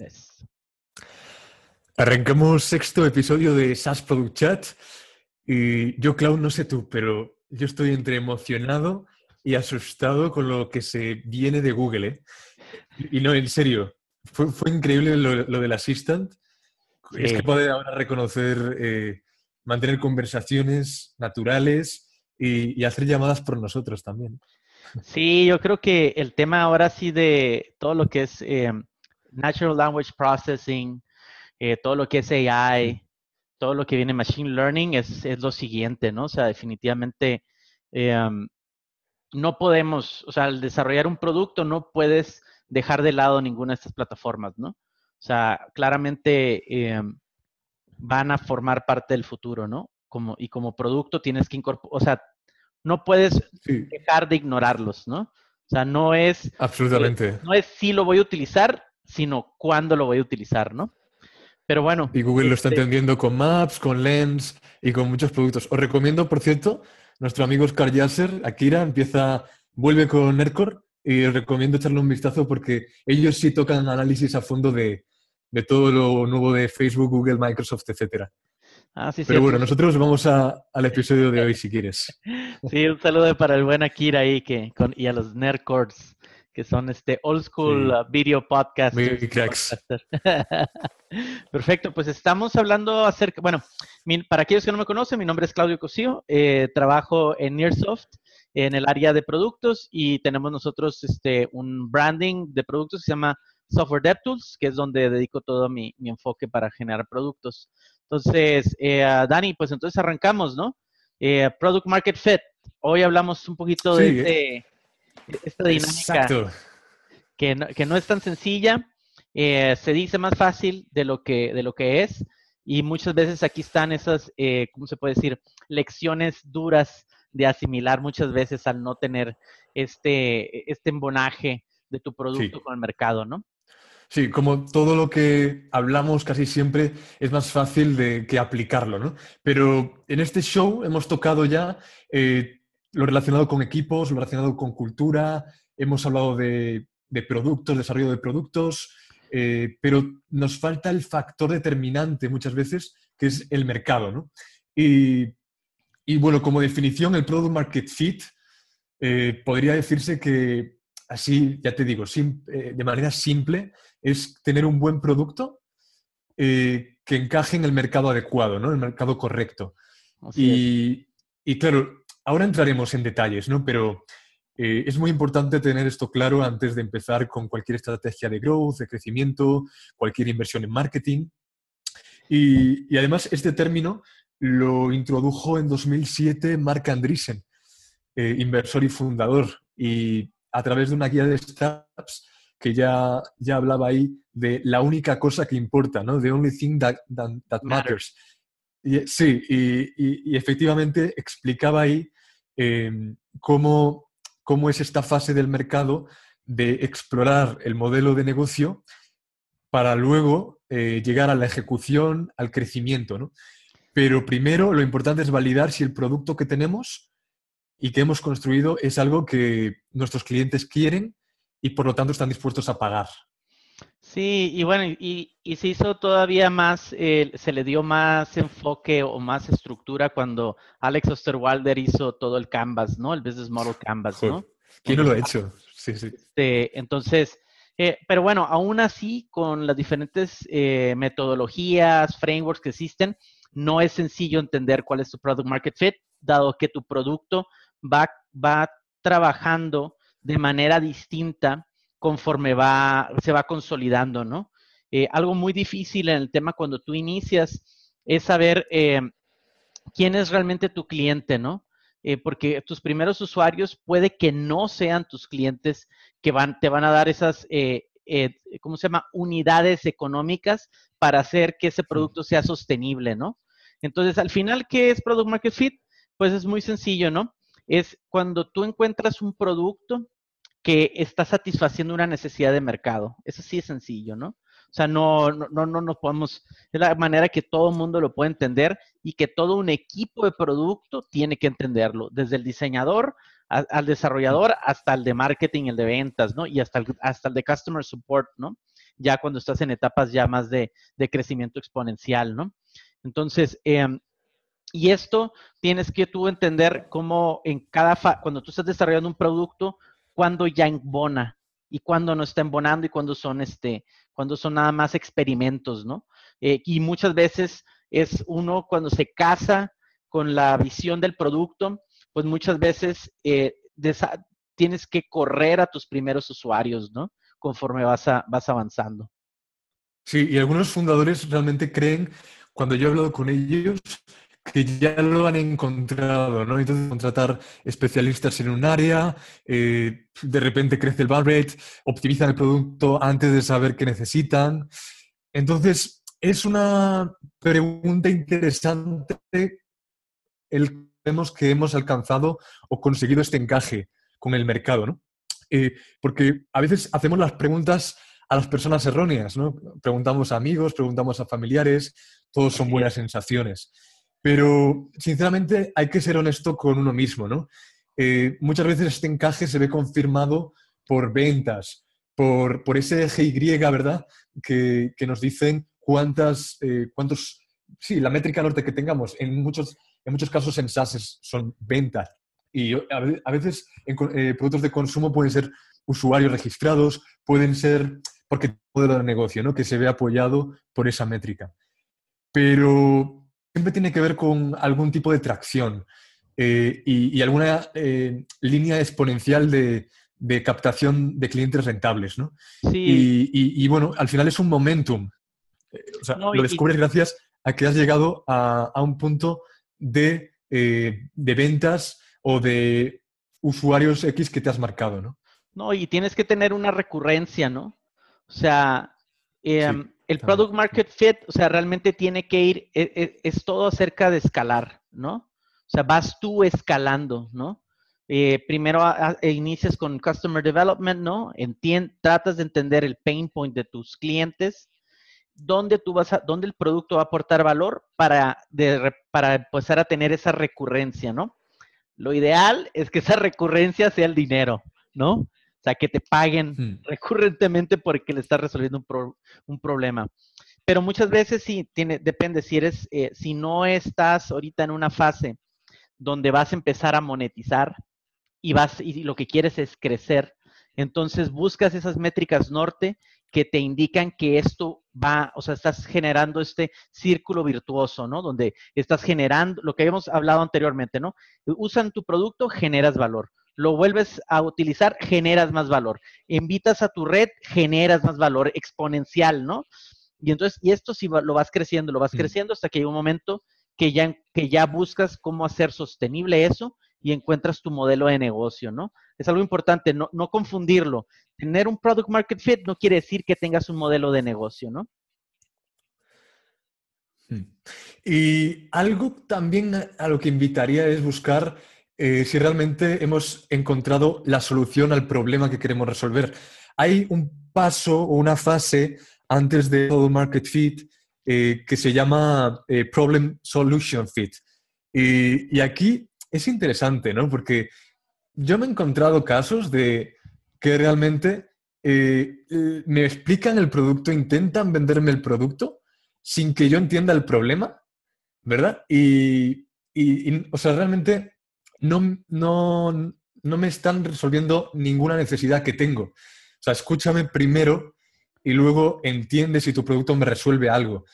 Tres. Arrancamos sexto episodio de SAS Product Chat. Y yo, Cloud, no sé tú, pero yo estoy entre emocionado y asustado con lo que se viene de Google. ¿eh? Y no, en serio, fue, increíble lo, del Assistant. Es que poder ahora reconocer, eh, mantener conversaciones naturales y, hacer llamadas por nosotros también. Sí, yo creo que el tema ahora sí de todo lo que es eh, Natural Language Processing, eh, todo lo que es AI, todo lo que viene Machine Learning es, lo siguiente, ¿no? O sea, definitivamente em, no podemos, o sea, al desarrollar un producto no puedes dejar de lado ninguna de estas plataformas, ¿no? O sea, claramente em, van a formar parte del futuro, ¿no? Como, y como producto tienes que incorporar, o sea, no puedes dejar de ignorarlos, ¿no? O sea, no es... Absolutamente. no es si lo voy a utilizar, sino cuándo lo voy a utilizar, ¿no? Pero bueno. Y Google lo está este entendiendo con Maps, con Lens y con muchos productos. Os recomiendo, por cierto, nuestro amigo Oscar Yasser, Akira, empieza, vuelve con Nerdcore y os recomiendo echarle un vistazo porque ellos sí tocan análisis a fondo de, todo lo nuevo de Facebook, Google, Microsoft, etcétera. Ah, sí, Pero bueno, nosotros vamos al episodio de hoy si quieres. Sí, un saludo para el buen Akira ahí que, con, y a los Nerdcores que son este old school uh, video podcast. Perfecto, pues estamos hablando acerca, bueno, para aquellos que no me conocen, mi nombre es Claudio Cosío, eh, trabajo en Nearsoft en el área de productos y tenemos nosotros este, un branding de productos que se llama Software DevTools, que es donde dedico todo mi, enfoque para generar productos. Entonces, eh, Dani, pues entonces arrancamos, ¿no? Eh, Product Market Fit. Hoy hablamos un poquito de este esta dinámica que no, que no, es tan sencilla, eh, se dice más fácil de lo que, de lo que es y muchas veces aquí están esas, eh, ¿cómo se puede decir? Lecciones duras de asimilar muchas veces al no tener este, este embonaje de tu producto con el mercado, ¿no? Sí, como todo lo que hablamos casi siempre es más fácil de que aplicarlo, ¿no? Pero en este show hemos tocado ya eh, lo relacionado con equipos, lo relacionado con cultura, hemos hablado de, productos, desarrollo de productos, eh, pero nos falta el factor determinante muchas veces, que es el mercado. ¿no? Y, bueno, como definición, el Product Market Fit eh, podría decirse que, así, ya te digo, eh, de manera simple, es tener un buen producto que encaje en el mercado adecuado, ¿no? en el mercado correcto. Y, y, claro, Ahora entraremos en detalles, ¿no? Pero eh, es muy importante tener esto claro antes de empezar con cualquier estrategia de growth, de crecimiento, cualquier inversión en marketing. Y, además este término lo introdujo en 2007 Mark Andreessen, eh, inversor y fundador, y a través de una guía de startups que ya, ya hablaba ahí de la única cosa que importa, ¿no? The only thing that, matters. Sí, y, efectivamente explicaba ahí Em, cómo, es esta fase del mercado de explorar el modelo de negocio para luego eh, llegar a la ejecución, al crecimiento. Pero primero lo importante es validar si el producto que tenemos y que hemos construido es algo que nuestros clientes quieren y por lo tanto están dispuestos a pagar. Sí, y bueno, y, se hizo todavía más, eh, se le dio más enfoque o más estructura cuando Alex Osterwalder hizo todo el Canvas, ¿no? El Business Model Canvas, ¿no? ¿Quién no lo ha hecho? Sí, sí. Este, entonces, eh, pero bueno, aún así, con las diferentes eh, metodologías, frameworks que existen, no es sencillo entender cuál es tu product market fit, dado que tu producto va, va trabajando de manera distinta conforme va, se va consolidando, ¿no? Eh, algo muy difícil en el tema cuando tú inicias es saber eh, quién es realmente tu cliente, ¿no? Eh, porque tus primeros usuarios puede que no sean tus clientes que van, te van a dar esas, ¿cómo se llama? Unidades económicas para hacer que ese producto sea sostenible, ¿no? Entonces, al final, ¿qué es Product Market Fit? Pues es muy sencillo, ¿no? Es cuando tú encuentras un producto que está satisfaciendo una necesidad de mercado. Eso sí es sencillo, ¿no? O sea, no, no, no, no nos podemos, es la manera que todo el mundo lo puede entender y que todo un equipo de producto tiene que entenderlo, desde el diseñador al desarrollador hasta el de marketing, el de ventas, ¿no? Y hasta el, hasta el de customer support, ¿no? ya cuando estás en etapas ya más de, crecimiento exponencial, ¿no? Entonces, em, y esto tienes que tú entender cómo en cada, cuando tú estás desarrollando un producto, cuándo ya embona y cuándo no está embonando y cuándo son, este, cuando son nada más experimentos, ¿no? Eh, y muchas veces es uno cuando se casa con la visión del producto, pues muchas veces eh, tienes que correr a tus primeros usuarios, ¿no? Conforme vas, vas avanzando. Sí, y algunos fundadores realmente creen, cuando yo he hablado con ellos, que ya lo han encontrado, ¿no? Entonces, contratar especialistas en un área, eh, de repente crece el bar rate, optimizan el producto antes de saber qué necesitan. Entonces, es una pregunta interesante el vemos que hemos alcanzado o conseguido este encaje con el mercado, ¿no? Eh, porque a veces hacemos las preguntas a las personas erróneas, ¿no? Preguntamos a amigos, preguntamos a familiares, todos son buenas sensaciones. Pero, sinceramente, hay que ser honesto con uno mismo, ¿no? Eh, muchas veces este encaje se ve confirmado por ventas, por, por ese eje Y, ¿verdad? Que, nos dicen cuántas, eh, cuántos, sí, la métrica norte que tengamos. En muchos, en muchos casos en SaaS son ventas. Y a veces en eh, productos de consumo pueden ser usuarios registrados, pueden ser porque modelo de negocio, ¿no? Que se ve apoyado por esa métrica. Pero siempre tiene que ver con algún tipo de tracción eh, y, alguna eh, línea exponencial de, captación de clientes rentables, ¿no? Sí. Y, bueno, al final es un momentum. O sea, lo descubres gracias a que has llegado a, un punto de, de ventas o de usuarios X que te has marcado, ¿no? No, y tienes que tener una recurrencia, ¿no? O sea, em, el product market fit, o sea, realmente tiene que ir, e, e, es, todo acerca de escalar, ¿no? O sea, vas tú escalando, ¿no? Eh, primero e inicias con Customer Development, ¿no? tratas de entender el pain point de tus clientes, dónde tú vas a, dónde el producto va a aportar valor para, para empezar a tener esa recurrencia, ¿no? Lo ideal es que esa recurrencia sea el dinero, ¿no? O sea, que te paguen recurrentemente porque le estás resolviendo un, problema. Pero muchas veces sí, tiene, depende, si eres, eh, si no estás ahorita en una fase donde vas a empezar a monetizar y vas, y lo que quieres es crecer, entonces buscas esas métricas norte que te indican que esto va, o sea, estás generando este círculo virtuoso, ¿no? Donde estás generando, lo que habíamos hablado anteriormente, ¿no? Usan tu producto, generas valor. Lo vuelves a utilizar, generas más valor. Invitas a tu red, generas más valor exponencial, ¿no? Y entonces, y esto sí lo vas creciendo, lo vas creciendo hasta que hay un momento que ya, que ya buscas cómo hacer sostenible eso y encuentras tu modelo de negocio, ¿no? Es algo importante, no, no confundirlo. Tener un product market fit no quiere decir que tengas un modelo de negocio, ¿no? Hmm. Y algo también a lo que invitaría es buscar eh, si realmente hemos encontrado la solución al problema que queremos resolver. Hay un paso o una fase antes de todo market fit eh, que se llama eh, problem solution fit. Y, y, aquí es interesante, ¿no? Porque yo me he encontrado casos de que realmente me explican el producto, intentan venderme el producto sin que yo entienda el problema, ¿verdad? Y, o sea, realmente no, no, no me están resolviendo ninguna necesidad que tengo. O sea, escúchame primero y luego entiende si tu producto me resuelve algo.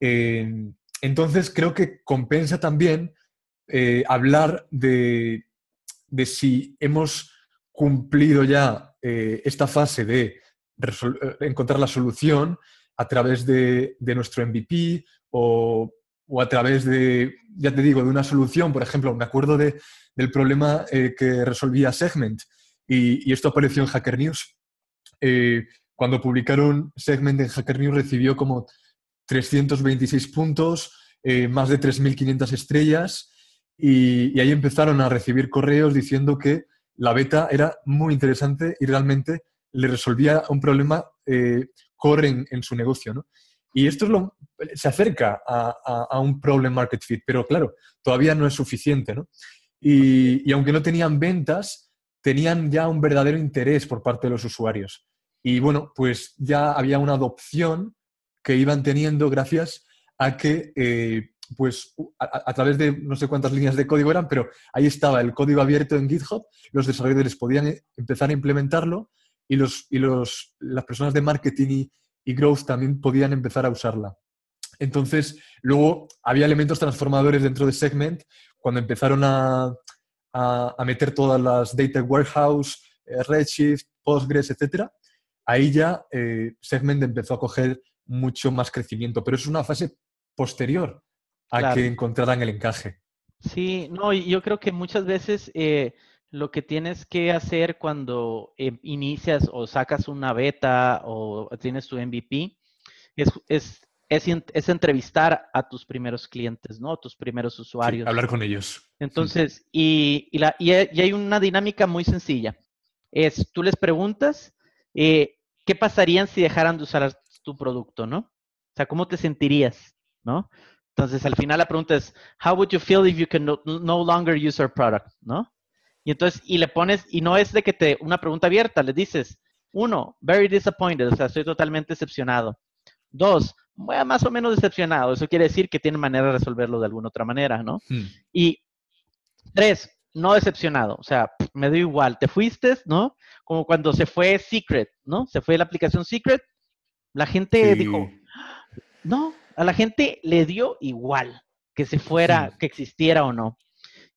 Eh, entonces, creo que compensa también hablar de, de si hemos cumplido ya eh, esta fase de eh, encontrar la solución a través de, nuestro MVP o, a través de, ya te digo, de una solución. Por ejemplo, me acuerdo de, del problema eh, que resolvía Segment y, esto apareció en Hacker News. cuando publicaron Segment en Hacker News recibió como 326 puntos, más de 3.500 estrellas y, ahí empezaron a recibir correos diciendo que la beta era muy interesante y realmente le resolvía un problema eh, core en, su negocio. ¿no? Y esto se acerca a, un problem market fit, pero claro, todavía no es suficiente. ¿no? Y, aunque no tenían ventas, tenían ya un verdadero interés por parte de los usuarios. Y bueno, pues ya había una adopción que iban teniendo gracias a que, eh, pues a, través de no sé cuántas líneas de código eran, pero ahí estaba el código abierto en GitHub, los desarrolladores podían eh, empezar a implementarlo y, los, y los, las personas de marketing y, y growth también podían empezar a usarla. Entonces, luego había elementos transformadores dentro de Segment cuando empezaron a, a, meter todas las data warehouse, eh, Redshift, Postgres, etcétera, ahí ya eh, Segment empezó a coger mucho más crecimiento, pero es una fase posterior a que encontraran el encaje. Sí, no, yo creo que muchas veces eh, lo que tienes que hacer cuando inicias o sacas una beta o tienes tu MVP es, es es, entrevistar a tus primeros clientes, ¿no? tus primeros usuarios. hablar con ellos. Entonces, y, y, la, y, hay una dinámica muy sencilla. Es, tú les preguntas, eh, ¿qué pasarían si dejaran de usar tu producto, no? O sea, ¿cómo te sentirías, no? Entonces, al final la pregunta es, how would you feel if you can no, no longer use our product, no? Y entonces, y le pones, y no es de que te, una pregunta abierta, le dices, uno, very disappointed, o sea, estoy totalmente decepcionado. Dos, más o menos decepcionado. Eso quiere decir que tiene manera de resolverlo de alguna otra manera, ¿no? Hmm. Y tres, no decepcionado. O sea, me dio igual. Te fuiste, ¿no? Como cuando se fue Secret, ¿no? Se fue la aplicación Secret. La gente dijo, no, a la gente le dio igual que se fuera, que existiera o no.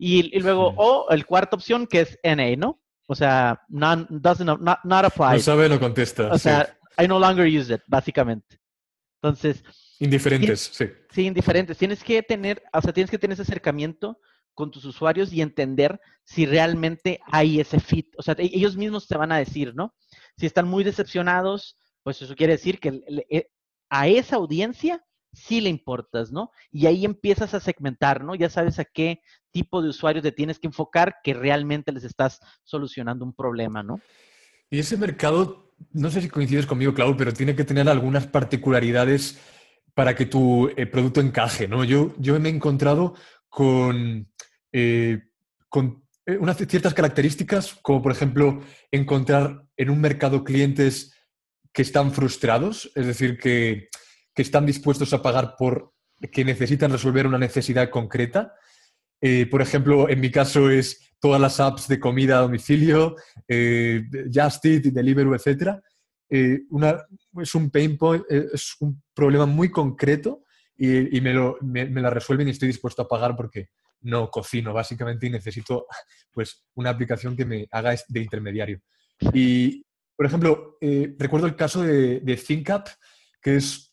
Y, luego, o el cuarta opción que es NA, ¿no? O sea, not, doesn't, not, not apply. No sabe, no contesta. O sea, I no longer use it, básicamente. Entonces. Indiferentes, sí. Sí, indiferentes. Tienes que tener, o sea, tienes que tener ese acercamiento con tus usuarios y entender si realmente hay ese fit. O sea, e, ellos mismos te van a decir, ¿no? Si están muy decepcionados, pues eso quiere decir que e, a esa audiencia sí le importas, ¿no? Y ahí empiezas a segmentar, ¿no? Ya sabes a qué tipo de usuarios te tienes que enfocar que realmente les estás solucionando un problema, ¿no? Y ese mercado no sé si coincides conmigo, Clau, pero tiene que tener algunas particularidades para que tu eh, producto encaje, ¿no? Yo, yo me he encontrado con, eh, con eh, unas ciertas características, como por ejemplo encontrar en un mercado clientes que están frustrados, es decir, que, están dispuestos a pagar por que necesitan resolver una necesidad concreta. por ejemplo, en mi caso es todas las apps de comida a domicilio, eh, Just Eat, Deliveroo, etc. Eh, es un pain point, eh, es un problema muy concreto y, me, la resuelven y estoy dispuesto a pagar porque no cocino básicamente y necesito pues una aplicación que me haga de intermediario. Y, por ejemplo, recuerdo el caso de ThinkUp, que es,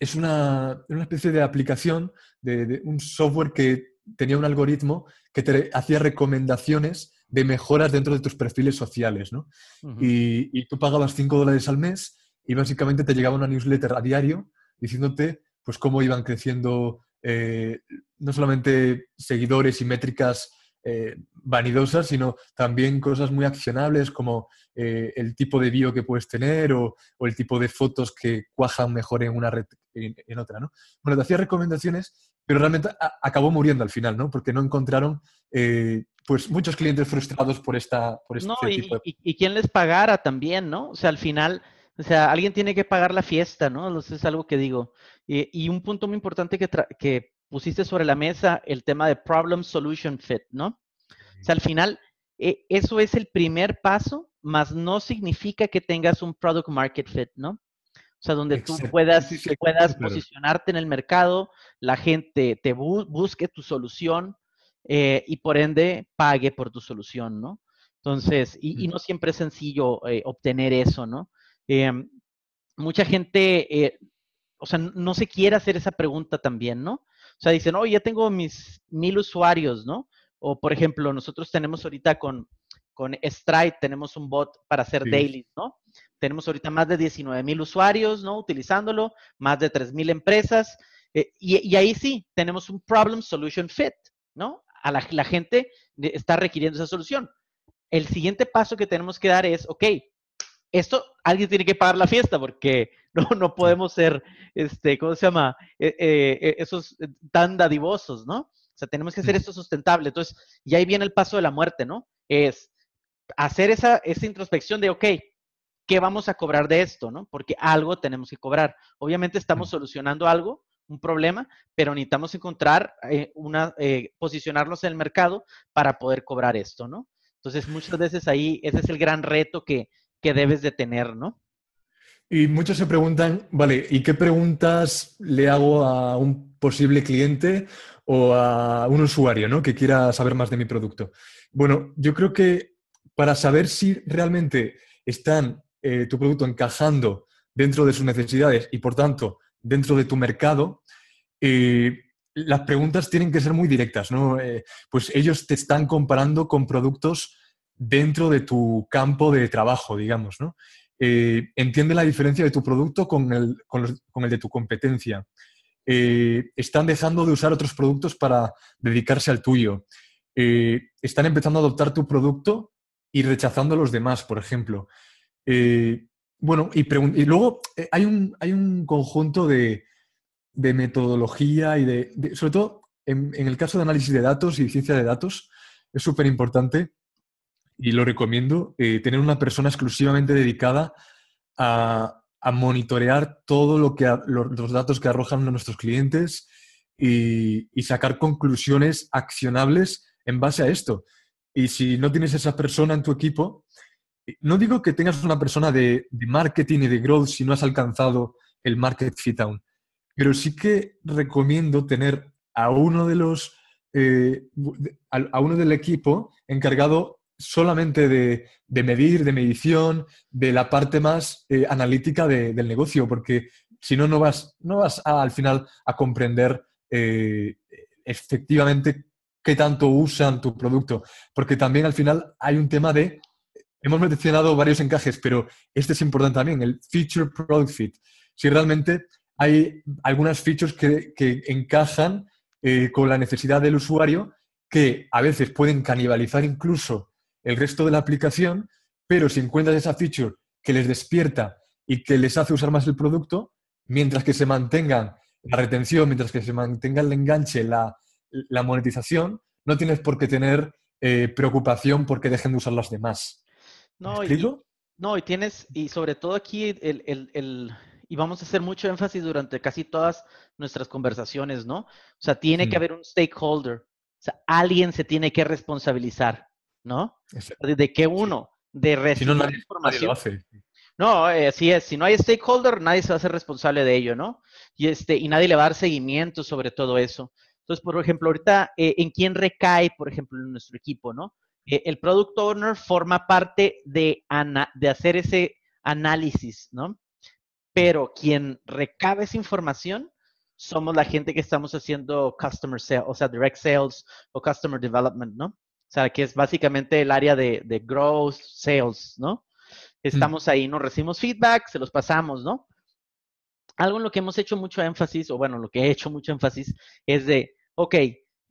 es una, especie de aplicación, de, un software que tenía un algoritmo que te hacía recomendaciones de mejoras dentro de tus perfiles sociales, ¿no? y, tú pagabas 5 dólares al mes y básicamente te llegaba una newsletter a diario diciéndote pues cómo iban creciendo eh, no solamente seguidores y métricas eh, vanidosas, sino también cosas muy accionables como eh, el tipo de bio que puedes tener o, el tipo de fotos que cuajan mejor en una red en, en otra, ¿no? Bueno, te hacía recomendaciones pero realmente acabó muriendo al final, ¿no? Porque no encontraron eh, pues muchos clientes frustrados por esta por este no, tipo y, y, quién les pagara también, ¿no? O sea, al final, o sea, alguien tiene que pagar la fiesta, ¿no? Es algo que digo. Y, un punto muy importante que, que pusiste sobre la mesa, el tema de problem solution fit, ¿no? O sea, al final, eh, eso es el primer paso, más no significa que tengas un product market fit, ¿no? O sea, donde tú puedas, puedas posicionarte en el mercado, la gente te busque tu solución eh, y por ende pague por tu solución, ¿no? Entonces, y, no siempre es sencillo eh, obtener eso, ¿no? Em, mucha gente, eh, o sea, no se quiere hacer esa pregunta también, ¿no? O sea, dicen, oh, ya tengo mis mil usuarios, ¿no? O, por ejemplo, nosotros tenemos ahorita con, con Stripe, tenemos un bot para hacer dailies, ¿no? Tenemos ahorita más de 19 mil usuarios, ¿no? Utilizándolo, más de 3 mil empresas. Eh, y, ahí sí, tenemos un problem solution fit, ¿no? A la, gente está requiriendo esa solución. El siguiente paso que tenemos que dar es, ok, esto alguien tiene que pagar la fiesta porque no, no podemos ser, este, ¿cómo se llama? Eh, eh, esos tan dadivosos, ¿no? O sea, tenemos que hacer esto sustentable. Entonces, y ahí viene el paso de la muerte, ¿no? Es hacer esa, esa introspección de, ok, ¿qué vamos a cobrar de esto? ¿no? Porque algo tenemos que cobrar. Obviamente estamos Mm. solucionando algo, un problema, pero necesitamos encontrar eh, una, eh, posicionarnos en el mercado para poder cobrar esto, ¿no? Entonces, muchas veces ahí, ese es el gran reto que, que debes de tener, ¿no? Y muchos se preguntan, vale, ¿y qué preguntas le hago a un posible cliente o a un usuario ¿no? que quiera saber más de mi producto? Bueno, yo creo que para saber si realmente están eh, tu producto encajando dentro de sus necesidades y por tanto dentro de tu mercado, eh, las preguntas tienen que ser muy directas, ¿no? Eh, pues ellos te están comparando con productos dentro de tu campo de trabajo, digamos, ¿no? Eh, entiende la diferencia de tu producto con el, con el de tu competencia. Eh, están dejando de usar otros productos para dedicarse al tuyo. Eh, están empezando a adoptar tu producto y rechazando los demás, por ejemplo. Eh, bueno, y, luego hay, un, hay un conjunto de, de metodología y de, de- sobre todo en, en el caso de análisis de datos y ciencia de datos, es súper importante y lo recomiendo, eh, tener una persona exclusivamente dedicada a, a monitorear todo lo que a- lo- los datos que arrojan nuestros clientes y, y sacar conclusiones accionables en base a esto. Y si no tienes esa persona en tu equipo, no digo que tengas una persona de, de marketing y de growth si no has alcanzado el market fit aún, pero sí que recomiendo tener a uno de los eh, a uno del equipo encargado solamente de, de medir, de medición, de la parte más eh, analítica de- del negocio, porque si no, no vas, no vas al final a comprender eh, efectivamente qué tanto usan tu producto, porque también al final hay un tema de, hemos mencionado varios encajes, pero este es importante también, el feature product fit. Si realmente hay algunas features que, que encajan eh, con la necesidad del usuario, que a veces pueden canibalizar incluso el resto de la aplicación, pero si encuentras esa feature que les despierta y que les hace usar más el producto, mientras que se mantengan la retención, mientras que se mantenga el enganche, la, la monetización, no tienes por qué tener eh, preocupación porque dejen de usar las demás. ¿Me No, y, no, y tienes, y sobre todo aquí, el, el, el, y vamos a hacer mucho énfasis durante casi todas nuestras conversaciones, ¿no? O sea, tiene que Hmm. haber un stakeholder, o sea, alguien se tiene que responsabilizar, ¿no? ¿De, qué uno? De Si recibir no, nadie, nadie información. lo hace. No, eh, así es. Si no hay stakeholder, nadie se va a hacer responsable de ello, ¿no? Y, este, y nadie le va a dar seguimiento sobre todo eso. Entonces, por ejemplo, ahorita, eh, ¿en quién recae, por ejemplo, en nuestro equipo, ¿no? Eh, el product owner forma parte de, ana- de hacer ese análisis, ¿no? Pero quien recaba esa información somos la gente que estamos haciendo customer sales, o sea, direct sales o customer development, ¿no? O sea, que es básicamente el área de, de growth sales, ¿no? Estamos ahí, nos recibimos feedback, se los pasamos, ¿no? Algo en lo que hemos hecho mucho énfasis, o bueno, lo que he hecho mucho énfasis, es de, ok,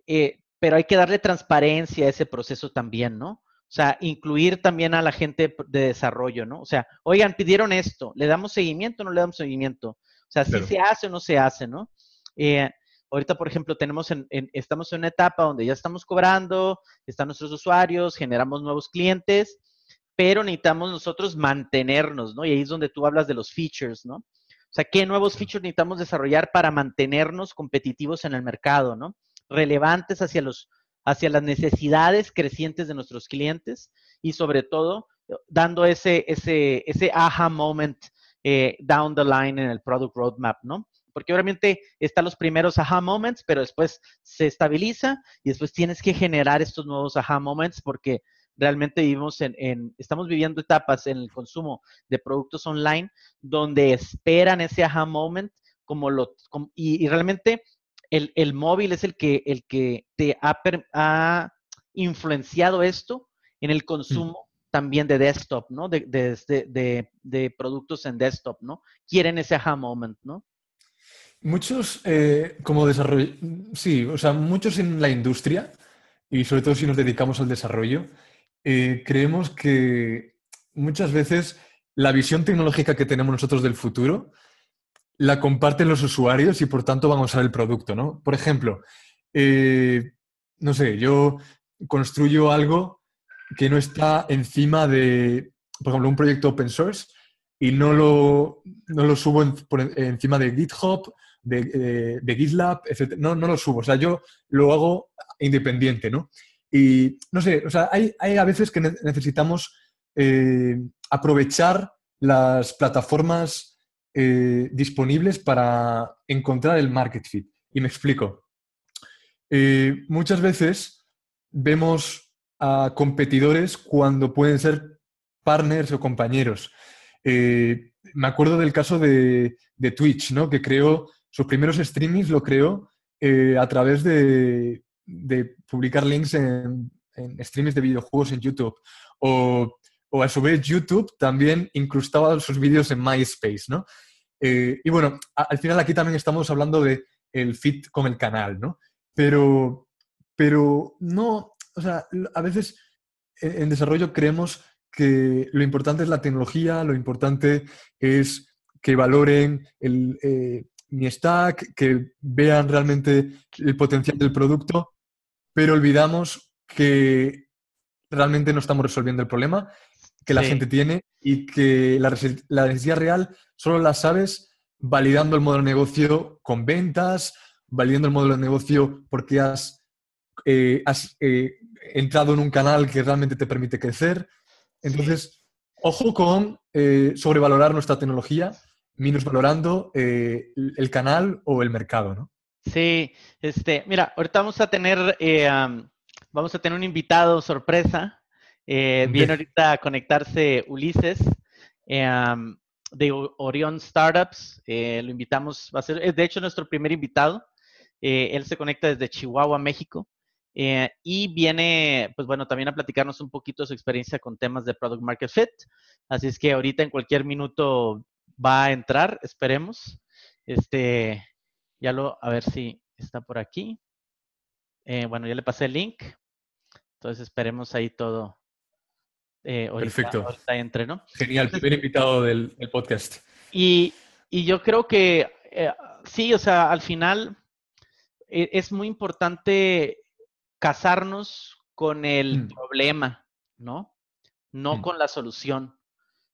eh, pero hay que darle transparencia a ese proceso también, ¿no? O sea, incluir también a la gente de desarrollo, ¿no? O sea, oigan, pidieron esto, ¿le damos seguimiento o no le damos seguimiento? O sea, si Claro. se hace o no se hace, ¿no? Eh, ahorita, por ejemplo, tenemos en, en- estamos en una etapa donde ya estamos cobrando, están nuestros usuarios, generamos nuevos clientes, pero necesitamos nosotros mantenernos, ¿no? Y ahí es donde tú hablas de los features, ¿no? O sea, ¿qué nuevos features necesitamos desarrollar para mantenernos competitivos en el mercado, ¿no? Relevantes hacia, los, hacia las necesidades crecientes de nuestros clientes y sobre todo dando ese, ese, ese aha moment eh, down the line en el product roadmap, ¿no? Porque obviamente están los primeros aha moments, pero después se estabiliza y después tienes que generar estos nuevos aha moments porque realmente vivimos en, en, estamos viviendo etapas en el consumo de productos online donde esperan ese aha moment como lo, y, realmente el, el, móvil es el que, el que te ha, ha influenciado esto en el consumo también de desktop, ¿no? De, de, de, de, productos en desktop, ¿no? Quieren ese aha moment, ¿no? Muchos, eh, como desarrollo, sí, o sea, muchos en la industria, y sobre todo si nos dedicamos al desarrollo, eh, creemos que muchas veces la visión tecnológica que tenemos nosotros del futuro la comparten los usuarios y por tanto van a usar el producto, ¿no? Por ejemplo, eh, no sé, yo construyo algo que no está encima de, por ejemplo, un proyecto open source y no lo, no lo subo encima de GitHub, de, de, GitLab, etc. No, no lo subo. O sea, yo lo hago independiente, ¿no? Y no sé, o sea, hay, hay a veces que necesitamos eh, aprovechar las plataformas eh, disponibles para encontrar el market fit. Y me explico. Eh, muchas veces vemos a competidores cuando pueden ser partners o compañeros. me acuerdo del caso de, de, Twitch, ¿no? que creó sus primeros streamings, lo creó a través de, de, publicar links en, en streams de videojuegos en YouTube. O o a su vez YouTube también incrustaba sus vídeos en MySpace, ¿no? Eh, y bueno, al final aquí también estamos hablando de el fit con el canal, ¿no? Pero, pero no, o sea, a veces en desarrollo creemos que lo importante es la tecnología, lo importante es que valoren el, eh, mi stack, que vean realmente el potencial del producto, pero olvidamos que realmente no estamos resolviendo el problema que la gente tiene y que la, necesidad real solo la sabes validando el modelo de negocio con ventas, validando el modelo de negocio porque has, eh, has eh, entrado en un canal que realmente te permite crecer. Entonces, ojo con eh, sobrevalorar nuestra tecnología, menos valorando el canal o el mercado, ¿no? Sí, este, mira, ahorita vamos a tener, vamos a tener un invitado sorpresa eh, viene ahorita a conectarse Ulises eh, de Orion Startups. Eh, lo invitamos, va a ser, de hecho nuestro primer invitado. él se conecta desde Chihuahua, México. y viene, pues bueno, también a platicarnos un poquito de su experiencia con temas de Product Market Fit. Así es que ahorita en cualquier minuto va a entrar, esperemos. Este, ya lo, a ver si está por aquí. bueno, ya le pasé el link. Entonces esperemos ahí todo, eh, Perfecto. entre, ¿no? Genial, primer invitado del, podcast. Y, yo creo que eh, sí, o sea, al final e, es muy importante casarnos con el mm. problema, ¿no? No mm. con la solución.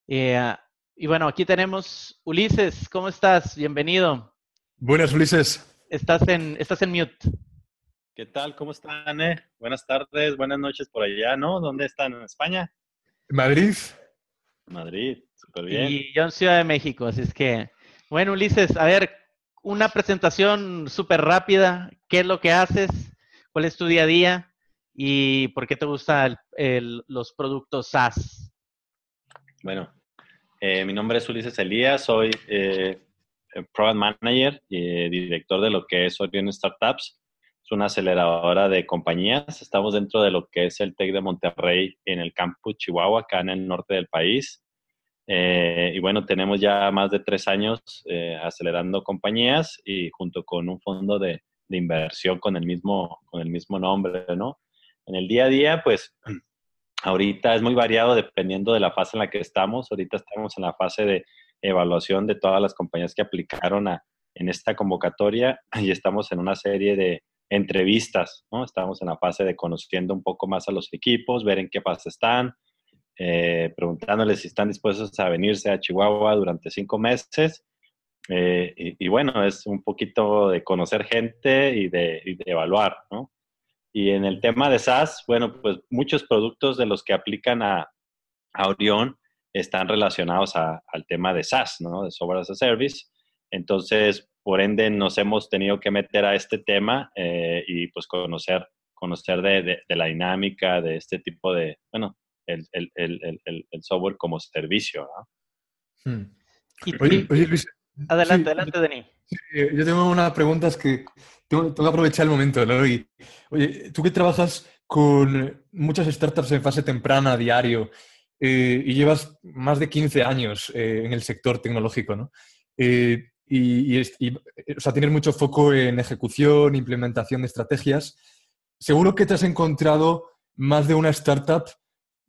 Eh, y bueno, aquí tenemos Ulises, ¿cómo estás? Bienvenido. Buenas, Ulises. Estás en, estás en mute. ¿Qué tal? ¿Cómo están? Buenas tardes, buenas noches por allá, ¿no? ¿Dónde están? ¿En España? Madrid. Madrid, súper bien. Y yo en Ciudad de México, así es que, bueno, Ulises, a ver, una presentación súper rápida. ¿Qué es lo que haces? ¿Cuál es tu día a día? ¿Y por qué te gustan los productos SaaS? Bueno, eh, mi nombre es Ulises Elías, soy eh, Product Manager y director de lo que es Orion Startups una aceleradora de compañías. Estamos dentro de lo que es el TEC de Monterrey en el campus Chihuahua, acá en el norte del país. Eh, y bueno, tenemos ya más de tres años eh, acelerando compañías y junto con un fondo de, de, inversión con el, mismo, con el mismo nombre, ¿no? En el día a día, pues ahorita es muy variado dependiendo de la fase en la que estamos. Ahorita estamos en la fase de evaluación de todas las compañías que aplicaron en esta convocatoria y estamos en una serie de, entrevistas, ¿no? Estamos en la fase de conociendo un poco más a los equipos, ver en qué fase están, eh, preguntándoles si están dispuestos a venirse a Chihuahua durante cinco meses. Eh, y, bueno, es un poquito de conocer gente y de, evaluar, ¿no? Y en el tema de SaaS, bueno, pues muchos productos de los que aplican a, a Orión están relacionados al tema de SaaS, ¿no? De Software as a Service. Entonces, por ende nos hemos tenido que meter a este tema eh, y pues conocer, conocer de, la dinámica de este tipo de, bueno, el, software como servicio. Hmm. Oye, Luis, adelante, adelante, Denis. Eh, yo tengo unas preguntas que tengo, que aprovechar el momento, ¿no? oye, tú que trabajas con muchas startups en fase temprana, diario, eh, y llevas más de 15 años en el sector tecnológico, ¿no? y, o sea, tienes mucho foco en ejecución, implementación de estrategias. Seguro que te has encontrado más de una startup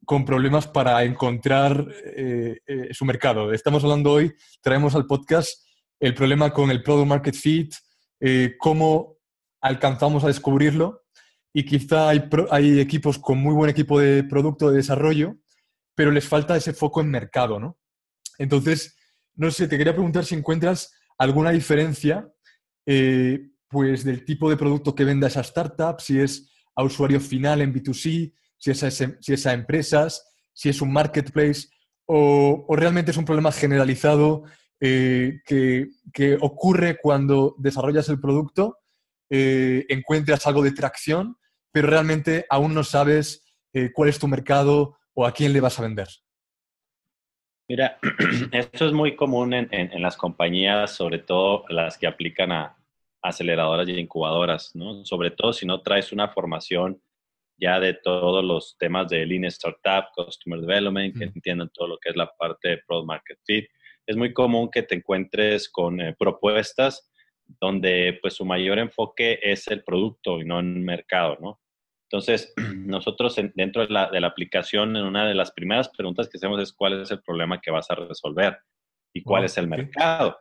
con problemas para encontrar eh, eh, su mercado. Estamos hablando hoy, traemos al podcast el problema con el product market fit, eh, cómo alcanzamos a descubrirlo y quizá hay, equipos con muy buen equipo de producto de desarrollo, pero les falta ese foco en mercado, ¿no? Entonces, no sé, te quería preguntar si encuentras alguna diferencia pues del tipo de producto que venda esa startup, si es a usuario final en B2C, si es a, si empresas, si es un marketplace, o, realmente es un problema generalizado eh, que, ocurre cuando desarrollas el producto, eh, encuentras algo de tracción, pero realmente aún no sabes cuál es tu mercado o a quién le vas a vender. Mira, esto es muy común en, las compañías, sobre todo las que aplican a aceleradoras y incubadoras, ¿no? Sobre todo si no traes una formación ya de todos los temas de Lean Startup, Customer Development, que entiendan todo lo que es la parte de Product Market Fit. Es muy común que te encuentres con eh, propuestas donde pues su mayor enfoque es el producto y no el mercado, ¿no? Entonces, nosotros dentro de la, aplicación, en una de las primeras preguntas que hacemos es cuál es el problema que vas a resolver y cuál es el mercado,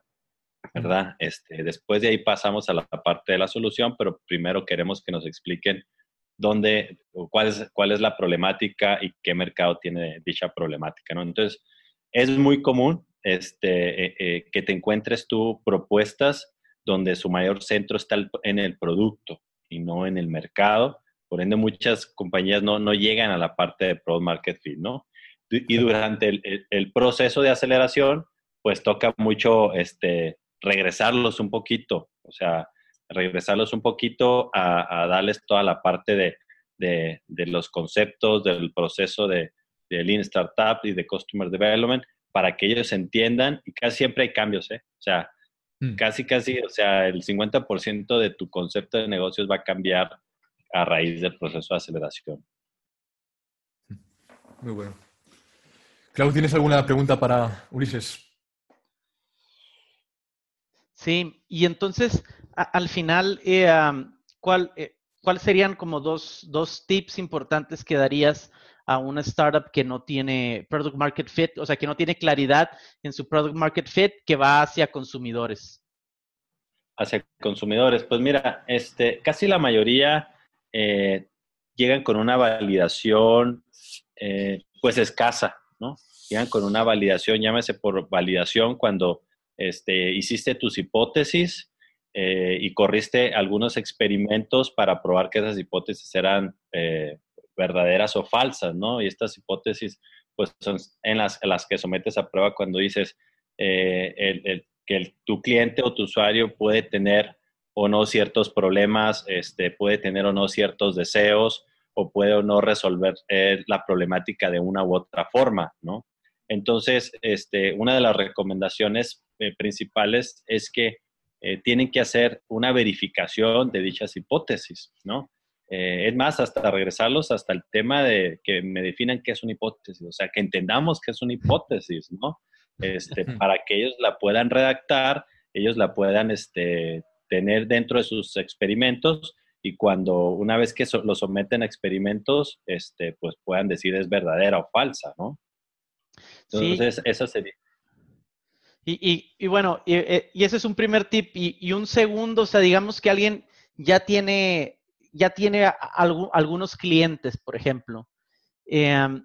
¿verdad? Este, después de ahí pasamos a la parte de la solución, pero primero queremos que nos expliquen dónde, cuál es, cuál es la problemática y qué mercado tiene dicha problemática, ¿no? Entonces, es muy común este, eh, eh, que te encuentres tú propuestas donde su mayor centro está en el producto y no en el mercado por ende, muchas compañías no, no llegan a la parte de Product Market Fit, ¿no? Y durante el, el, proceso de aceleración, pues toca mucho este, regresarlos un poquito, o sea, regresarlos un poquito a, a darles toda la parte de, de, de, los conceptos, del proceso de, de Lean Startup y de Customer Development, para que ellos entiendan, y casi siempre hay cambios, ¿eh? O sea, mm. casi, casi, o sea, el 50% de tu concepto de negocios va a cambiar a raíz del proceso de aceleración. Muy bueno. Clau, ¿tienes alguna pregunta para Ulises? Sí, y entonces, al final, eh, ¿cuál, eh, ¿cuáles serían como dos, dos tips importantes que darías a una startup que no tiene product market fit, o sea, que no tiene claridad en su product market fit que va hacia consumidores? Hacia consumidores, pues mira, este, casi la mayoría eh, llegan con una validación eh, pues escasa, ¿no? Llegan con una validación, llámese por validación cuando este, hiciste tus hipótesis eh, y corriste algunos experimentos para probar que esas hipótesis eran verdaderas o falsas, ¿no? Y estas hipótesis pues son en las, las que sometes a prueba cuando dices que tu cliente o tu usuario puede tener o no ciertos problemas, este, puede tener o no ciertos deseos o puede o no resolver eh, la problemática de una u otra forma, ¿no? Entonces, este, una de las recomendaciones eh, principales es que eh, tienen que hacer una verificación de dichas hipótesis, ¿no? es más, hasta regresarlos hasta el tema de que me definan qué es una hipótesis, o sea, que entendamos qué es una hipótesis, ¿no? Este, para que ellos la puedan redactar, ellos la puedan este, tener dentro de sus experimentos y cuando una vez que lo someten a experimentos, este, pues puedan decir es verdadera o falsa, ¿no? Entonces, eso sería. Y, y, bueno, eh, y, ese es un primer tip. Y, un segundo, o sea, digamos que alguien ya tiene, ya tiene algunos clientes, por ejemplo, em,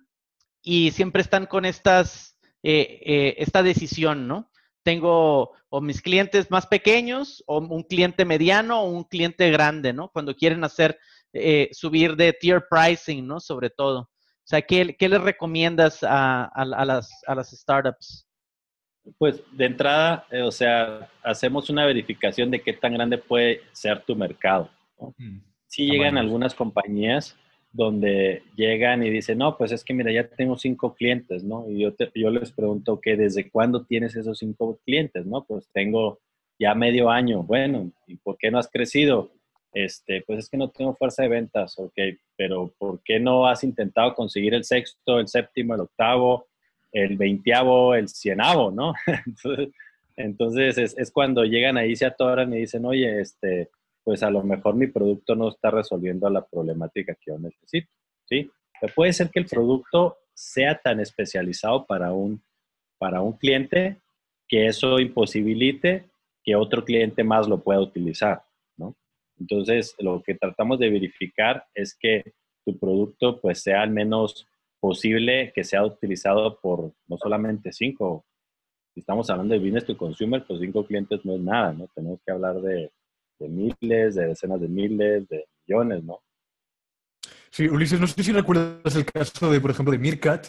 y siempre están con estas, eh, eh, esta decisión, ¿no? tengo o mis clientes más pequeños o un cliente mediano o un cliente grande, ¿no? Cuando quieren hacer, eh, subir de tier pricing, ¿no? Sobre todo. O sea, ¿qué, qué les recomiendas a, las, startups? Pues de entrada, eh, o sea, hacemos una verificación de qué tan grande puede ser tu mercado. ¿no? Mm, sí llegan algunas compañías donde llegan y dicen, no, pues es que mira, ya tengo cinco clientes, ¿no? Y yo, yo les pregunto que desde cuándo tienes esos cinco clientes, ¿no? Pues tengo ya medio año, bueno, ¿y por qué no has crecido? Este, pues es que no tengo fuerza de ventas, ok, pero ¿por qué no has intentado conseguir el sexto, el séptimo, el octavo, el veintiavo, el cienavo, ¿no? entonces, entonces es, es, cuando llegan ahí, se atoran y dicen, oye, este, pues a lo mejor mi producto no está resolviendo la problemática que yo necesito, ¿sí? puede ser que el producto sea tan especializado para un, para un cliente que eso imposibilite que otro cliente más lo pueda utilizar, ¿no? Entonces, lo que tratamos de verificar es que tu producto pues sea al menos posible que sea utilizado por no solamente cinco si estamos hablando de business to consumer, pues cinco clientes no es nada, ¿no? Tenemos que hablar de, miles, de decenas de miles, de millones, ¿no? Sí, Ulises, no sé si recuerdas el caso de, por ejemplo, de Mircat,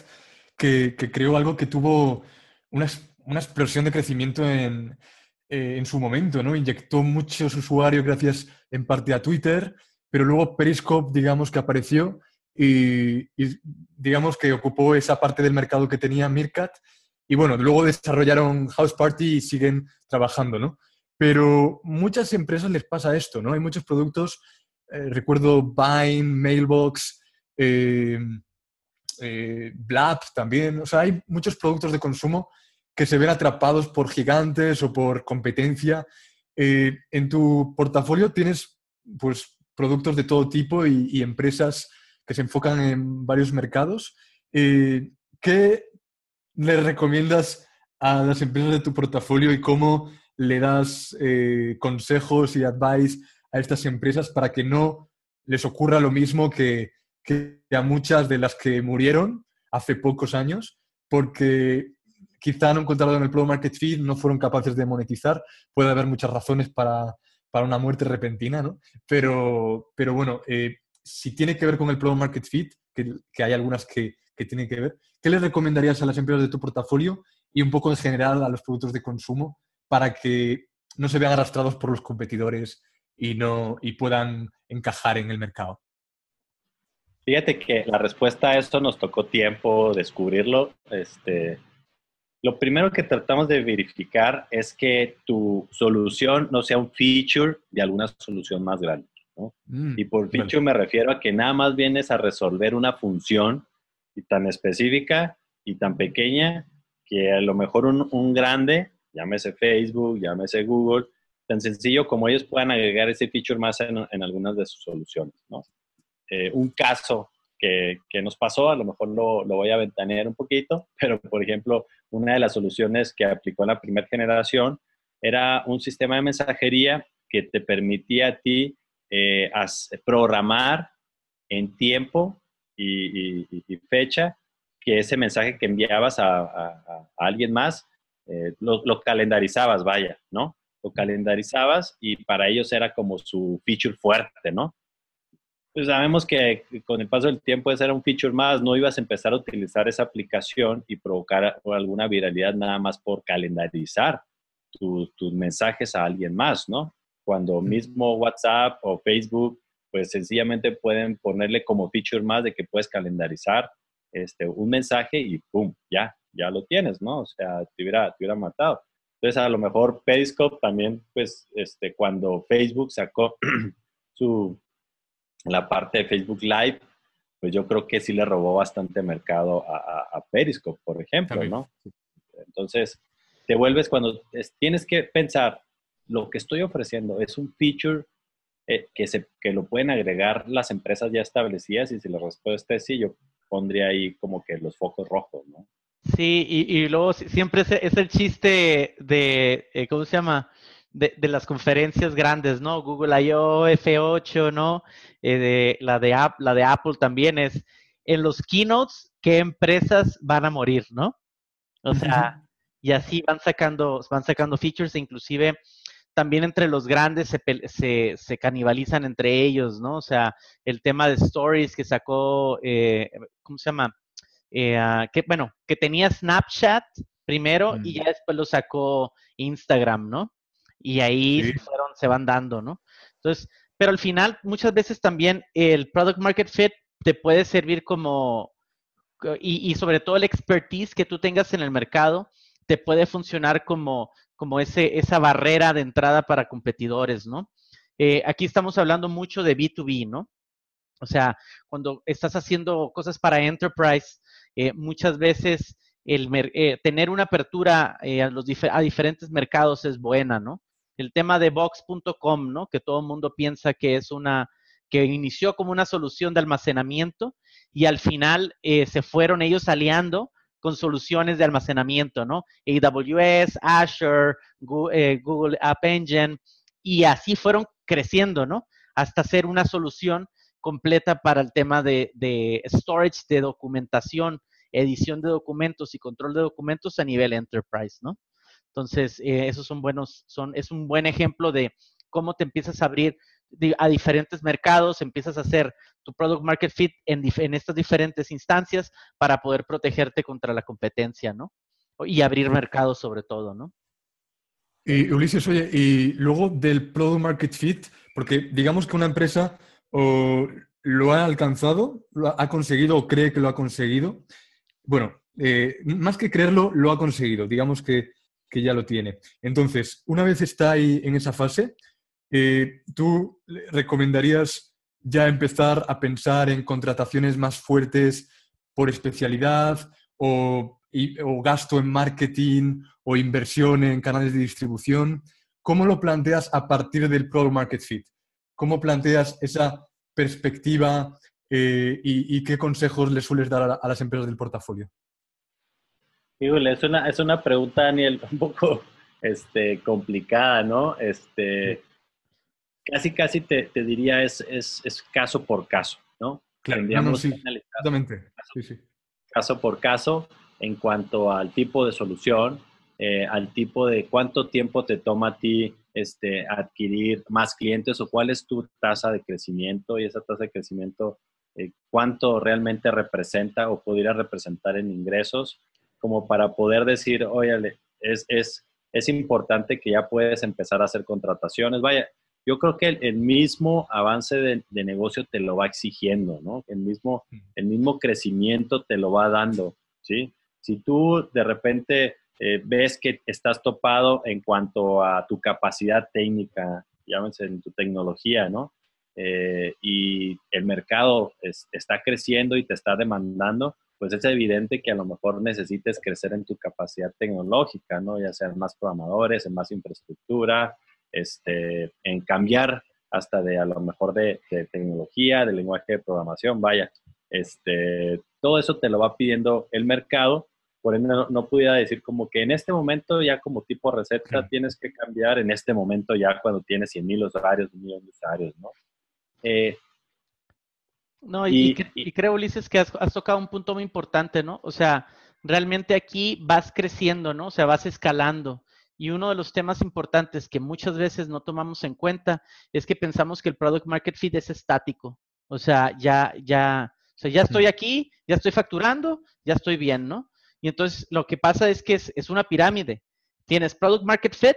que, creó algo que tuvo una, explosión de crecimiento en, eh, en, su momento, ¿no? Inyectó muchos usuarios gracias en parte a Twitter, pero luego Periscope, digamos, que apareció y, digamos que ocupó esa parte del mercado que tenía Mircat y bueno, luego desarrollaron House Party y siguen trabajando, ¿no? Pero muchas empresas les pasa esto, ¿no? Hay muchos productos, eh, recuerdo Vine, Mailbox, eh, eh, Blab también, o sea, hay muchos productos de consumo que se ven atrapados por gigantes o por competencia. en tu portafolio tienes pues productos de todo tipo y, y empresas que se enfocan en varios mercados. Eh, ¿Qué le recomiendas a las empresas de tu portafolio y cómo le das eh, consejos y advice a estas empresas para que no les ocurra lo mismo que, a muchas de las que murieron hace pocos años? Porque quizá no encontraron el Pro Market Fit, no fueron capaces de monetizar. Puede haber muchas razones para, para una muerte repentina, ¿no? Pero, pero bueno, eh, si tiene que ver con el Product Market Fit, que, hay algunas que, tienen que ver, ¿qué les recomendarías a las empresas de tu portafolio y un poco en general a los productos de consumo para que no se vean arrastrados por los competidores y, no, y puedan encajar en el mercado? Fíjate que la respuesta a esto nos tocó tiempo descubrirlo. Este, lo primero que tratamos de verificar es que tu solución no sea un feature de alguna solución más grande. Mm, y por feature me refiero a que nada más vienes a resolver una función y tan específica y tan pequeña que a lo mejor un, grande, llámese Facebook, llámese Google, tan sencillo como ellos puedan agregar ese feature más en, algunas de sus soluciones. Eh, un caso que, nos pasó, a lo mejor lo, lo, voy a ventanear un poquito, pero por ejemplo, una de las soluciones que aplicó en la primera generación era un sistema de mensajería que te permitía a ti eh, programar en tiempo y, fecha que ese mensaje que enviabas a, alguien más, eh, lo, calendarizabas, vaya, ¿no? Lo calendarizabas y para ellos era como su feature fuerte, ¿no? Pues sabemos que con el paso del tiempo ese era un feature más, no ibas a empezar a utilizar esa aplicación y provocar alguna viralidad nada más por calendarizar tus mensajes a alguien más, ¿no? Cuando mismo WhatsApp o Facebook, pues sencillamente pueden ponerle como feature más de que puedes calendarizar este, un mensaje y ¡pum! Ya, ya lo tienes, ¿no? O sea, te hubiera, te hubiera matado. Entonces, a lo mejor Periscope también, pues, este, cuando Facebook sacó su, la parte de Facebook Live, pues yo creo que sí le robó bastante mercado a, a, Periscope, por ejemplo, ¿no? Entonces, te vuelves cuando tienes que pensar, lo que estoy ofreciendo es un feature eh, que, se, que lo pueden agregar las empresas ya establecidas y si la respuesta es sí, yo pondría ahí como que los focos rojos, ¿no? Sí, y, luego siempre es, el chiste de, eh, ¿cómo se llama? De, las conferencias grandes, ¿no? Google I.O., F8, ¿no? Eh, de, la, de la de Apple también es, en los keynotes, ¿qué empresas van a morir, ¿no? O sea, y así van sacando, van sacando features, e inclusive también entre los grandes se, se, canibalizan entre ellos, ¿no? O sea, el tema de stories que sacó, eh, ¿cómo se llama? Eh, ah, que, bueno, que tenía Snapchat primero y mm. ya después lo sacó Instagram, ¿no? Y ahí se, fueron, se van dando, ¿no? Entonces, pero al final muchas veces también el product market fit te puede servir como, y, y sobre todo el expertise que tú tengas en el mercado, te puede funcionar como como ese, esa barrera de entrada para competidores, ¿no? Eh, aquí estamos hablando mucho de B2B, ¿no? O sea, cuando estás haciendo cosas para enterprise, eh, muchas veces el eh, tener una apertura a, los a diferentes mercados es buena, ¿no? El tema de Box.com, ¿no? Que todo el mundo piensa que es una, que inició como una solución de almacenamiento y al final se fueron ellos aliando con soluciones de almacenamiento, ¿no? AWS, Azure, eh, Google, App Engine, y así fueron creciendo, ¿no? Hasta ser una solución completa para el tema de, storage de documentación, edición de documentos y control de documentos a nivel enterprise, ¿no? Entonces, eh, esos son buenos, son, es un buen ejemplo de cómo te empiezas a abrir a diferentes mercados, empiezas a hacer tu product market fit en, en estas diferentes instancias para poder protegerte contra la competencia, ¿no? Y abrir mercados sobre todo, ¿no? Y Ulises, oye, y luego del product market fit, porque digamos que una empresa o lo ha alcanzado, lo ha conseguido o cree que lo ha conseguido. Bueno, eh, más que creerlo, lo ha conseguido, digamos que, que, ya lo tiene. Entonces, una vez está ahí en esa fase, eh, ¿tú recomendarías ya empezar a pensar en contrataciones más fuertes por especialidad o, gasto en marketing o inversión en canales de distribución? ¿Cómo lo planteas a partir del Product Market Fit? ¿Cómo planteas esa perspectiva eh, y, qué consejos le sueles dar a, las empresas del portafolio? Es una, es una pregunta, Daniel, un poco este, complicada, ¿no? Este, casi, casi te, diría es, es, caso por caso, ¿no? Claro, sí, exactamente. Caso, por caso en cuanto al tipo de solución, eh, al tipo de cuánto tiempo te toma a ti este, adquirir más clientes o cuál es tu tasa de crecimiento y esa tasa de crecimiento, eh, cuánto realmente representa o podría representar en ingresos, como para poder decir, oye, es, es, es importante que ya puedes empezar a hacer contrataciones. Vaya, yo creo que el, mismo avance de, de, negocio te lo va exigiendo, ¿no? El mismo, el mismo crecimiento te lo va dando, ¿sí? Si tú de repente eh, ves que estás topado en cuanto a tu capacidad técnica, llámense en tu tecnología, ¿no? Eh, y el mercado está creciendo y te está demandando, pues es evidente que a lo mejor necesites crecer en tu capacidad tecnológica, ¿no? Ya sean más programadores, en más infraestructura, este, en cambiar hasta de a lo mejor de, de, tecnología, de lenguaje de programación, vaya, este, todo eso te lo va pidiendo el mercado por ende no, pudiera decir como que en este momento ya como tipo receta tienes que cambiar, en este momento ya cuando tienes 100 mil usuarios, un millón de usuarios, ¿no? Eh, no, y, creo, Ulises, que has, tocado un punto muy importante, ¿no? O sea, realmente aquí vas creciendo, ¿no? O sea, vas escalando. Y uno de los temas importantes que muchas veces no tomamos en cuenta es que pensamos que el product market fit es estático. O sea, ya, ya, o sea, ya estoy aquí, ya estoy facturando, ya estoy bien, ¿no? Y entonces lo que pasa es que es, una pirámide. Tienes product market fit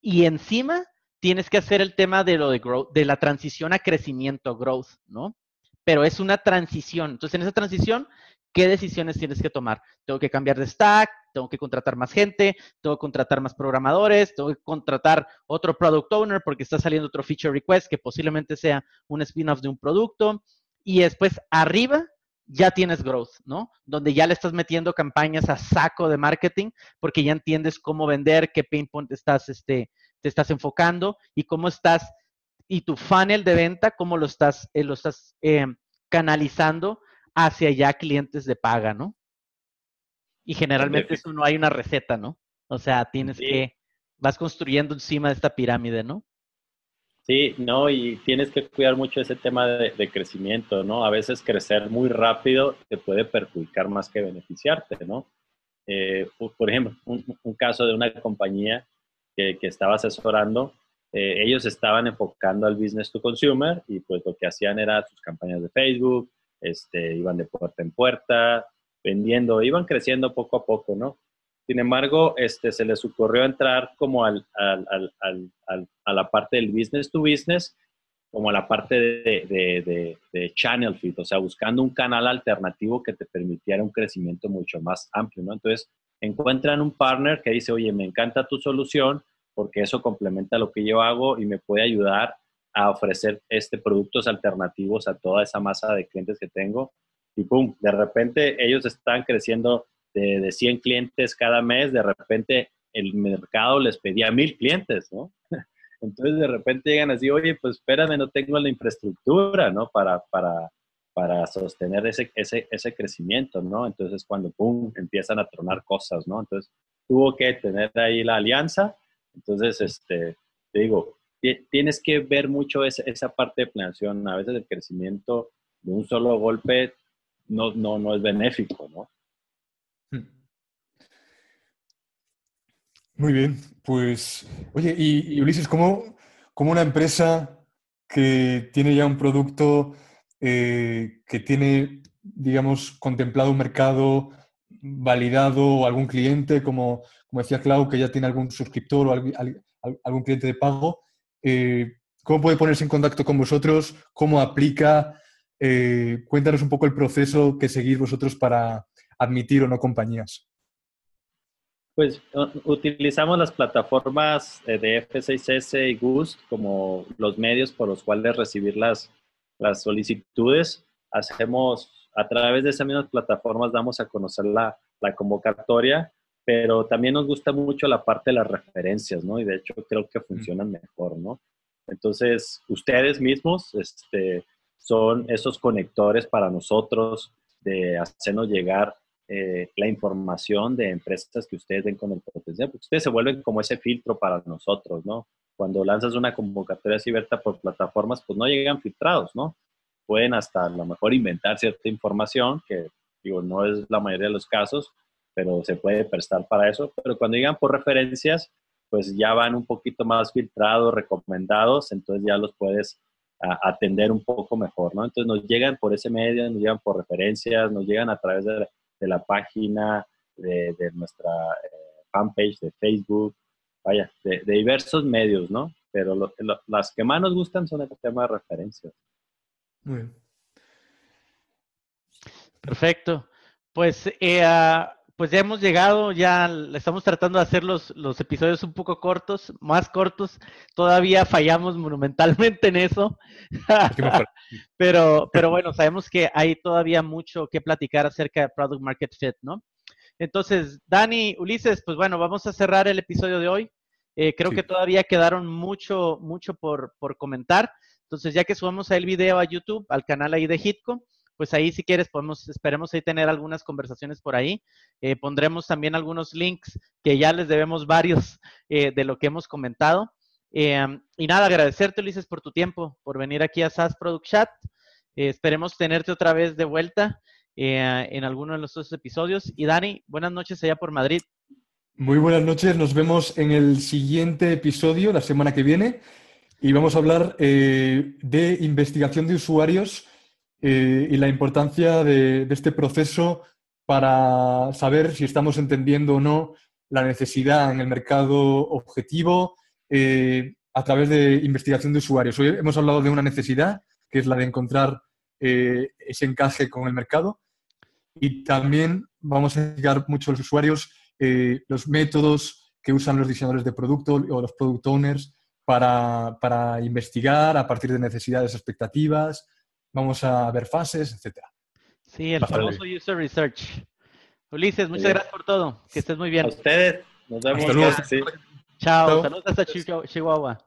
y encima tienes que hacer el tema de lo de growth, de la transición a crecimiento, growth, ¿no? Pero es una transición. Entonces, en esa transición, ¿qué decisiones tienes que tomar? Tengo que cambiar de stack, tengo que contratar más gente, tengo que contratar más programadores, tengo que contratar otro product owner porque está saliendo otro feature request que posiblemente sea un spin-off de un producto. Y después, arriba, ya tienes growth, ¿no? Donde ya le estás metiendo campañas a saco de marketing porque ya entiendes cómo vender, qué pain point estás, este, te estás enfocando y cómo estás, y tu funnel de venta, cómo lo estás, eh, lo estás eh, canalizando hacia ya clientes de paga, ¿no? Y generalmente eso no hay una receta, ¿no? O sea, tienes que, vas construyendo encima de esta pirámide, ¿no? Sí, no, y tienes que cuidar mucho ese tema de, crecimiento, ¿no? A veces crecer muy rápido te puede perjudicar más que beneficiarte, ¿no? Eh, por ejemplo, un, caso de una compañía que, estaba asesorando, eh, ellos estaban enfocando al business to consumer y pues lo que hacían era sus campañas de Facebook, este, iban de puerta en puerta, vendiendo, iban creciendo poco a poco, ¿no? Sin embargo, este, se les ocurrió entrar como al, al, al, a la parte del business to business, como a la parte de, de, de, channel fit, o sea, buscando un canal alternativo que te permitiera un crecimiento mucho más amplio, ¿no? Entonces, encuentran un partner que dice, oye, me encanta tu solución porque eso complementa lo que yo hago y me puede ayudar a ofrecer este productos alternativos a toda esa masa de clientes que tengo. Y pum, de repente ellos están creciendo de, de 100 clientes cada mes, de repente el mercado les pedía mil clientes, ¿no? Entonces de repente llegan así, oye, pues espérame, no tengo la infraestructura, ¿no? Para, para, para sostener ese, ese, ese crecimiento, ¿no? Entonces cuando, ¡pum!, empiezan a tronar cosas, ¿no? Entonces tuvo que tener ahí la alianza. Entonces, este, te digo, tienes que ver mucho esa, esa parte de planeación. A veces el crecimiento de un solo golpe no, no, no es benéfico, ¿no? Muy Muy bien, pues, oye, y, Ulises, ¿cómo, ¿cómo, una empresa que tiene ya un producto eh, que tiene, digamos, contemplado un mercado validado algún cliente, como, como decía Clau, que ya tiene algún suscriptor o algún cliente de pago, eh, ¿cómo puede ponerse en contacto con vosotros? ¿Cómo aplica? Eh, cuéntanos un poco el proceso que seguís vosotros para admitir o no compañías. Pues utilizamos las plataformas eh, de F6S y GUST como los medios por los cuales recibir las, las solicitudes. Hacemos, a través de esas mismas plataformas, damos a conocer la, la convocatoria, pero también nos gusta mucho la parte de las referencias, ¿no? Y de hecho creo que funcionan mejor, ¿no? Entonces, ustedes mismos este, son esos conectores para nosotros de hacernos llegar eh, la información de empresas que ustedes ven con el potencial, ustedes se vuelven como ese filtro para nosotros, ¿no? Cuando lanzas una convocatoria así por plataformas, pues no llegan filtrados, ¿no? Pueden hasta a lo mejor inventar cierta información, que digo, no es la mayoría de los casos, pero se puede prestar para eso. Pero cuando llegan por referencias, pues ya van un poquito más filtrados, recomendados, entonces ya los puedes atender un poco mejor, ¿no? Entonces nos llegan por ese medio, nos llegan por referencias, nos llegan a través de de la página, de, nuestra eh, fanpage de Facebook, vaya, de, diversos medios, ¿no? Pero las que más nos gustan son el tema de referencias. Muy bien. Perfecto. Pues, eh, ah, pues ya hemos llegado, ya estamos tratando de hacer los, los, episodios un poco cortos, más cortos. Todavía fallamos monumentalmente en eso. pero, pero bueno, sabemos que hay todavía mucho que platicar acerca de Product Market Fit, ¿no? Entonces, Dani, Ulises, pues bueno, vamos a cerrar el episodio de hoy. Eh, creo que todavía quedaron mucho, mucho por, por comentar. Entonces, ya que subamos el video a YouTube, al canal ahí de Hitco, pues ahí si quieres podemos, esperemos ahí tener algunas conversaciones por ahí. Eh, pondremos también algunos links que ya les debemos varios eh, de lo que hemos comentado. Em, y nada, agradecerte, Ulises, por tu tiempo, por venir aquí a SAS Product Chat. Eh, esperemos tenerte otra vez de vuelta eh, en alguno de los dos episodios. Y Dani, buenas noches allá por Madrid. Muy buenas noches, nos vemos en el siguiente episodio, la semana que viene, y vamos a hablar eh, de investigación de usuarios y la importancia de, este proceso para saber si estamos entendiendo o no la necesidad en el mercado objetivo, eh, a través de investigación de usuarios. Hoy hemos hablado de una necesidad, que es la de encontrar eh, ese encaje con el mercado. Y también vamos a investigar mucho a los usuarios eh, los métodos que usan los diseñadores de producto o los product owners para, para, investigar a partir de necesidades, expectativas. Vamos a ver fases, etc. Sí, el famoso user research. Ulises, muchas gracias por todo. Que estés muy bien. A ustedes. Nos vemos. Chao, saludos hasta Chihuahua.